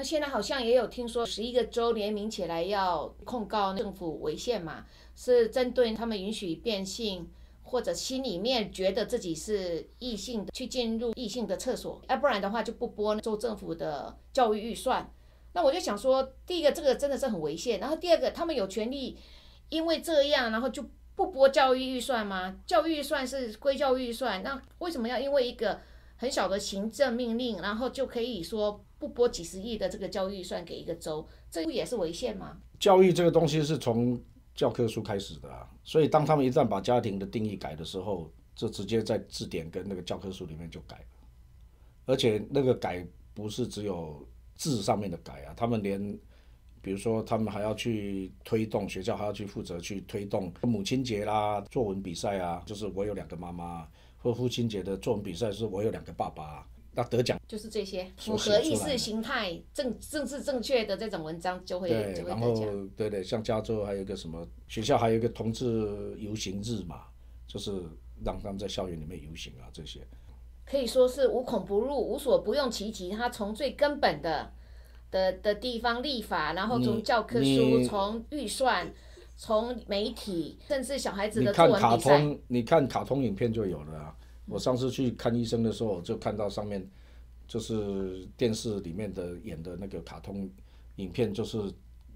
那现在好像也有听说，十一个州联名起来要控告政府违宪嘛，是针对他们允许变性。或者心里面觉得自己是异性的，去进入异性的厕所，要不然的话就不拨州政府的教育预算。那我就想说，第一个这个真的是很违宪，然后第二个他们有权利因为这样，然后就不拨教育预算吗？教育预算是归教育预算，那为什么要因为一个很小的行政命令，然后就可以说不拨几十亿的这个教育预算给一个州？这不也是违宪吗？教育这个东西是从。教科书开始的啊，所以当他们一旦把家庭的定义改的时候，就直接在字典跟那个教科书里面就改了，而且那个改不是只有字上面的改啊，他们连，比如说他们还要去推动学校还要去负责去推动母亲节啦作文比赛啊，就是我有两个妈妈，或父亲节的作文比赛是我有两个爸爸。那得奖就是这些符合意识形态、政政治正确的这种文章就会就会然后。对对，像加州还有一个什么学校，还有一个同志游行日嘛，就是让他们在校园里面游行啊，这些可以说是无孔不入、无所不用其极。他从最根本的的的地方立法，然后从教科书、从预算、从媒体，甚至小孩子的作文比赛，你看卡通影片就有了啊。我上次去看医生的时候，就看到上面就是电视里面的演的那个卡通影片，就是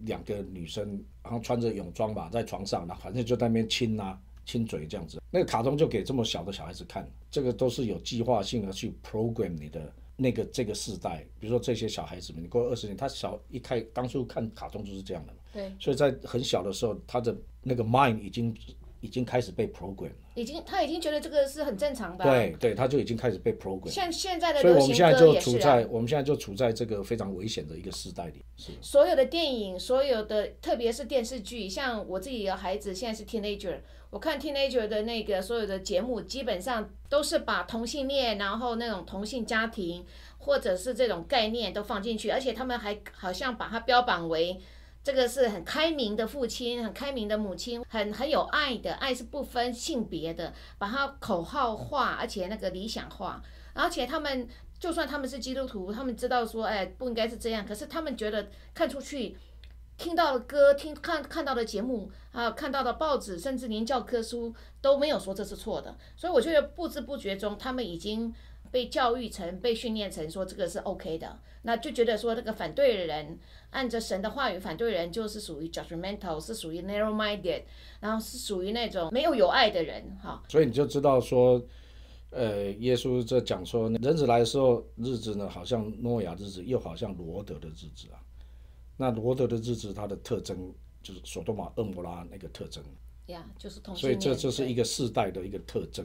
两个女生，然后穿着泳装吧，在床上，那反正就在那边亲啊、亲嘴这样子。那个卡通就给这么小的小孩子看，这个都是有计划性的去 program 你的那个这个世代。比如说这些小孩子们，你过二十年，他小一开当初看卡通就是这样的嘛。对。所以在很小的时候，他的那个 mind 已经。已经开始被 program 了，已经他已经觉得这个是很正常的。对对，他就已经开始被 program。像现在的所以我们现在就处在我们现在就处在这个非常危险的一个时代里。是。所有的电影，所有的特别是电视剧，像我自己的孩子现在是 teenager，我看 teenager 的那个所有的节目，基本上都是把同性恋，然后那种同性家庭，或者是这种概念都放进去，而且他们还好像把它标榜为。这个是很开明的父亲，很开明的母亲，很很有爱的，爱是不分性别的，把它口号化，而且那个理想化，而且他们就算他们是基督徒，他们知道说，哎，不应该是这样，可是他们觉得看出去，听到的歌，听看看到的节目啊，看到的报纸，甚至连教科书都没有说这是错的，所以我觉得不知不觉中，他们已经。被教育成、被训练成说这个是 OK 的，那就觉得说那个反对的人按着神的话语反对人就是属于 judgmental，是属于 narrow-minded，然后是属于那种没有有爱的人哈。所以你就知道说，呃，耶稣在讲说，人子来的时候日子呢，好像诺亚日子，又好像罗德的日子啊。那罗德的日子，它的特征就是索多玛、厄摩拉那个特征。呀，就是同所以这就是一个世代的一个特征。